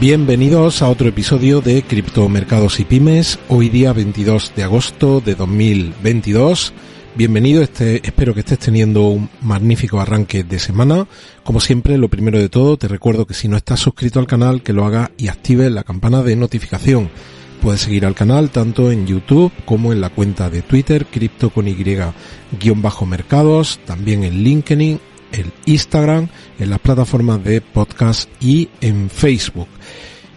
Bienvenidos a otro episodio de Criptomercados y Pymes, hoy día 22 de agosto de 2022. Bienvenido, este, espero que estés teniendo un magnífico arranque de semana. Como siempre, lo primero de todo, te recuerdo que si no estás suscrito al canal, que lo haga y active la campana de notificación. Puedes seguir al canal tanto en YouTube como en la cuenta de Twitter, cripto con Y-mercados, también en LinkedIn, el Instagram, en las plataformas de podcast y en Facebook.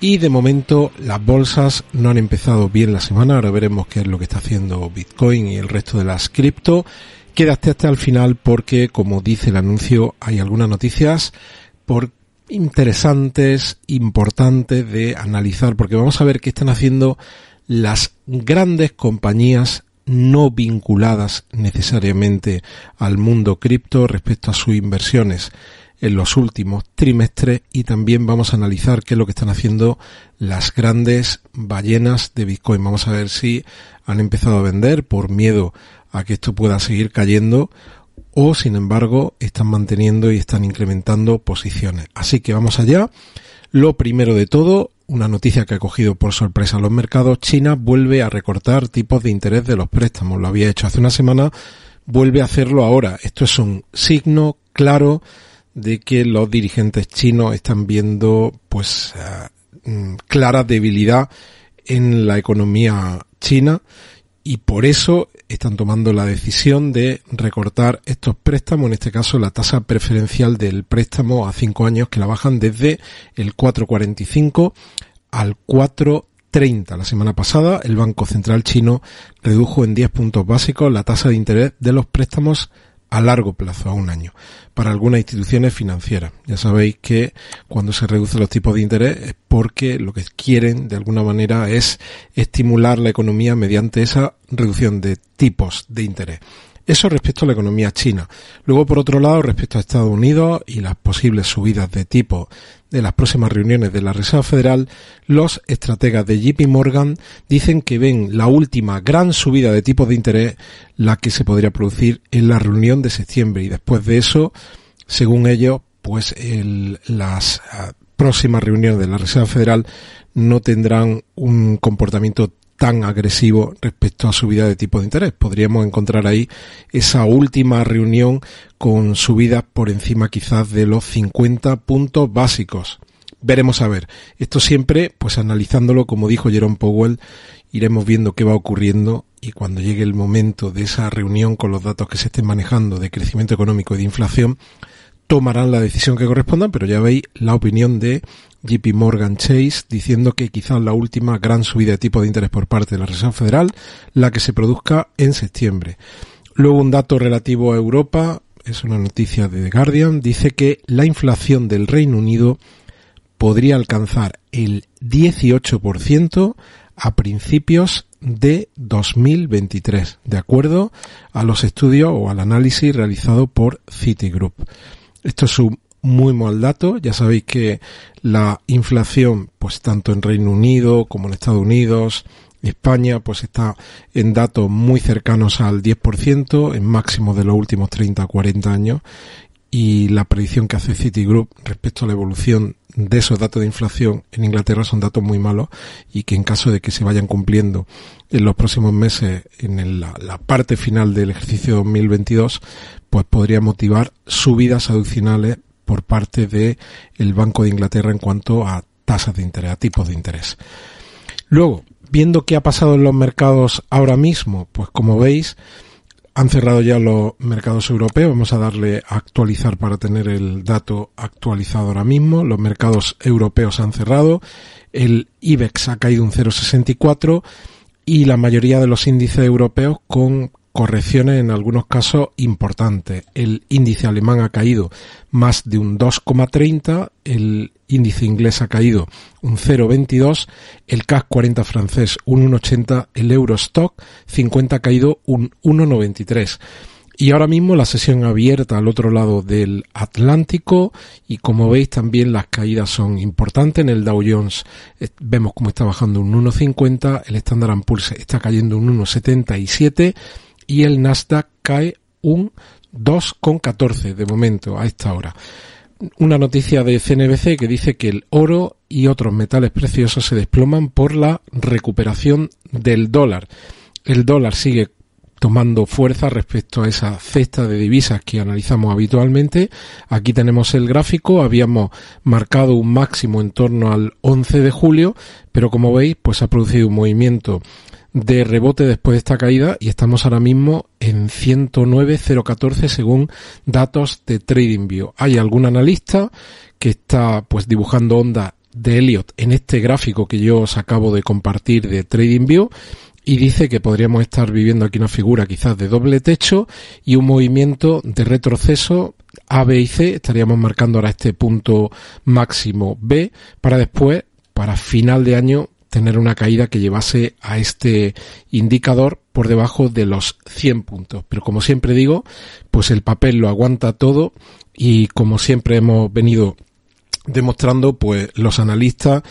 Y de momento las bolsas no han empezado bien la semana, ahora veremos qué es lo que está haciendo Bitcoin y el resto de las cripto. Quédate hasta el final porque, como dice el anuncio, hay algunas noticias por interesantes, importantes de analizar, porque vamos a ver qué están haciendo las grandes compañías no vinculadas necesariamente al mundo cripto respecto a sus inversiones en los últimos trimestres y también vamos a analizar qué es lo que están haciendo las grandes ballenas de Bitcoin. Vamos a ver si han empezado a vender por miedo a que esto pueda seguir cayendo o sin embargo están manteniendo y están incrementando posiciones. Así que vamos allá. Lo primero de todo, una noticia que ha cogido por sorpresa los mercados, China vuelve a recortar tipos de interés de los préstamos. Lo había hecho hace una semana, vuelve a hacerlo ahora. Esto es un signo claro de que los dirigentes chinos están viendo pues eh, mm, clara debilidad en la economía china y por eso están tomando la decisión de recortar estos préstamos, en este caso la tasa preferencial del préstamo a cinco años que la bajan desde el 4,45 al 4,30. La semana pasada el Banco Central chino redujo en 10 puntos básicos la tasa de interés de los préstamos a largo plazo, a un año, para algunas instituciones financieras. Ya sabéis que cuando se reducen los tipos de interés es porque lo que quieren de alguna manera es estimular la economía mediante esa reducción de tipos de interés. Eso respecto a la economía china. Luego, por otro lado, respecto a Estados Unidos y las posibles subidas de tipo de las próximas reuniones de la Reserva Federal, los estrategas de JP Morgan dicen que ven la última gran subida de tipos de interés la que se podría producir en la reunión de septiembre y después de eso, según ellos, pues las ah, próximas reuniones de la Reserva Federal no tendrán un comportamiento tan agresivo respecto a subida de tipo de interés. Podríamos encontrar ahí esa última reunión con subidas por encima quizás de los 50 puntos básicos. Veremos a ver. Esto siempre, pues analizándolo, como dijo Jerome Powell, iremos viendo qué va ocurriendo y cuando llegue el momento de esa reunión con los datos que se estén manejando de crecimiento económico y de inflación, tomarán la decisión que corresponda, pero ya veis la opinión de JP Morgan Chase diciendo que quizás la última gran subida de tipo de interés por parte de la Reserva Federal, la que se produzca en septiembre. Luego un dato relativo a Europa, es una noticia de The Guardian, dice que la inflación del Reino Unido podría alcanzar el 18% a principios de 2023, de acuerdo a los estudios o al análisis realizado por Citigroup. Esto es un muy mal dato. Ya sabéis que la inflación, pues tanto en Reino Unido como en Estados Unidos, España, pues está en datos muy cercanos al 10%, en máximo de los últimos 30 a 40 años. Y la predicción que hace Citigroup respecto a la evolución de esos datos de inflación en Inglaterra son datos muy malos y que en caso de que se vayan cumpliendo en los próximos meses en la, la parte final del ejercicio 2022, pues podría motivar subidas adicionales por parte del el Banco de Inglaterra en cuanto a tasas de interés, a tipos de interés. Luego, viendo qué ha pasado en los mercados ahora mismo, pues como veis, han cerrado ya los mercados europeos. Vamos a darle a actualizar para tener el dato actualizado ahora mismo. Los mercados europeos han cerrado. El IBEX ha caído un 0,64 y la mayoría de los índices europeos con correcciones en algunos casos importantes. El índice alemán ha caído más de un 2,30, el índice inglés ha caído un 0,22, el CAC 40 francés un 1,80, el Eurostock 50 ha caído un 1,93. Y ahora mismo la sesión abierta al otro lado del Atlántico y como veis también las caídas son importantes. En el Dow Jones eh, vemos cómo está bajando un 1,50, el Standard Poor's está cayendo un 1,77 y el Nasdaq cae un 2,14 de momento a esta hora. una noticia de CNBC que dice que el oro y otros metales preciosos se desploman por la recuperación del dólar. El dólar sigue tomando fuerza respecto a esa cesta de divisas que analizamos habitualmente. Aquí tenemos el gráfico, habíamos marcado un máximo en torno al 11 de julio, pero como veis, pues ha producido un movimiento de rebote después de esta caída y estamos ahora mismo en 109.014 según datos de TradingView. Hay algún analista que está pues dibujando ondas de Elliot en este gráfico que yo os acabo de compartir de TradingView y dice que podríamos estar viviendo aquí una figura quizás de doble techo y un movimiento de retroceso A, B y C. Estaríamos marcando ahora este punto máximo B para después, para final de año, tener una caída que llevase a este indicador por debajo de los 100 puntos. Pero como siempre digo, pues el papel lo aguanta todo y como siempre hemos venido demostrando, pues los analistas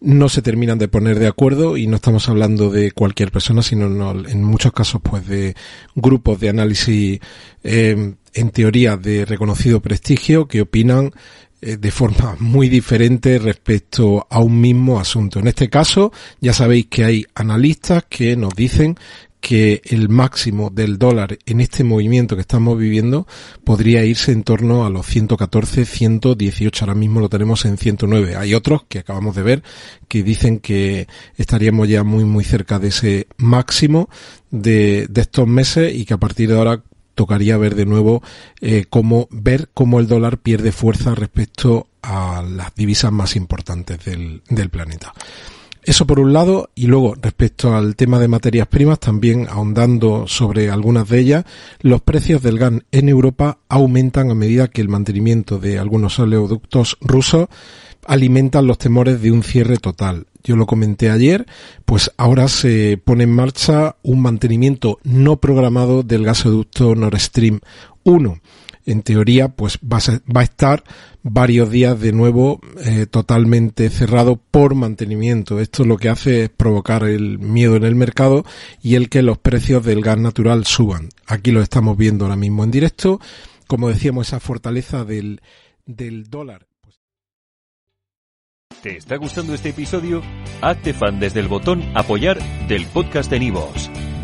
no se terminan de poner de acuerdo y no estamos hablando de cualquier persona, sino en muchos casos pues de grupos de análisis eh, en teoría de reconocido prestigio que opinan eh, de forma muy diferente respecto a un mismo asunto. En este caso, ya sabéis que hay analistas que nos dicen que el máximo del dólar en este movimiento que estamos viviendo podría irse en torno a los 114, 118. Ahora mismo lo tenemos en 109. Hay otros que acabamos de ver que dicen que estaríamos ya muy, muy cerca de ese máximo de, de estos meses y que a partir de ahora tocaría ver de nuevo eh, cómo ver cómo el dólar pierde fuerza respecto a las divisas más importantes del, del planeta. Eso por un lado, y luego respecto al tema de materias primas, también ahondando sobre algunas de ellas, los precios del gas en Europa aumentan a medida que el mantenimiento de algunos oleoductos rusos alimentan los temores de un cierre total. Yo lo comenté ayer, pues ahora se pone en marcha un mantenimiento no programado del gasoducto Nord Stream 1. En teoría, pues va a, estar varios días de nuevo eh, totalmente cerrado por mantenimiento. Esto lo que hace es provocar el miedo en el mercado y el que los precios del gas natural suban. Aquí lo estamos viendo ahora mismo en directo. Como decíamos, esa fortaleza del, del dólar ¿Te está gustando este episodio? Hazte fan desde el botón Apoyar del podcast de Nivos.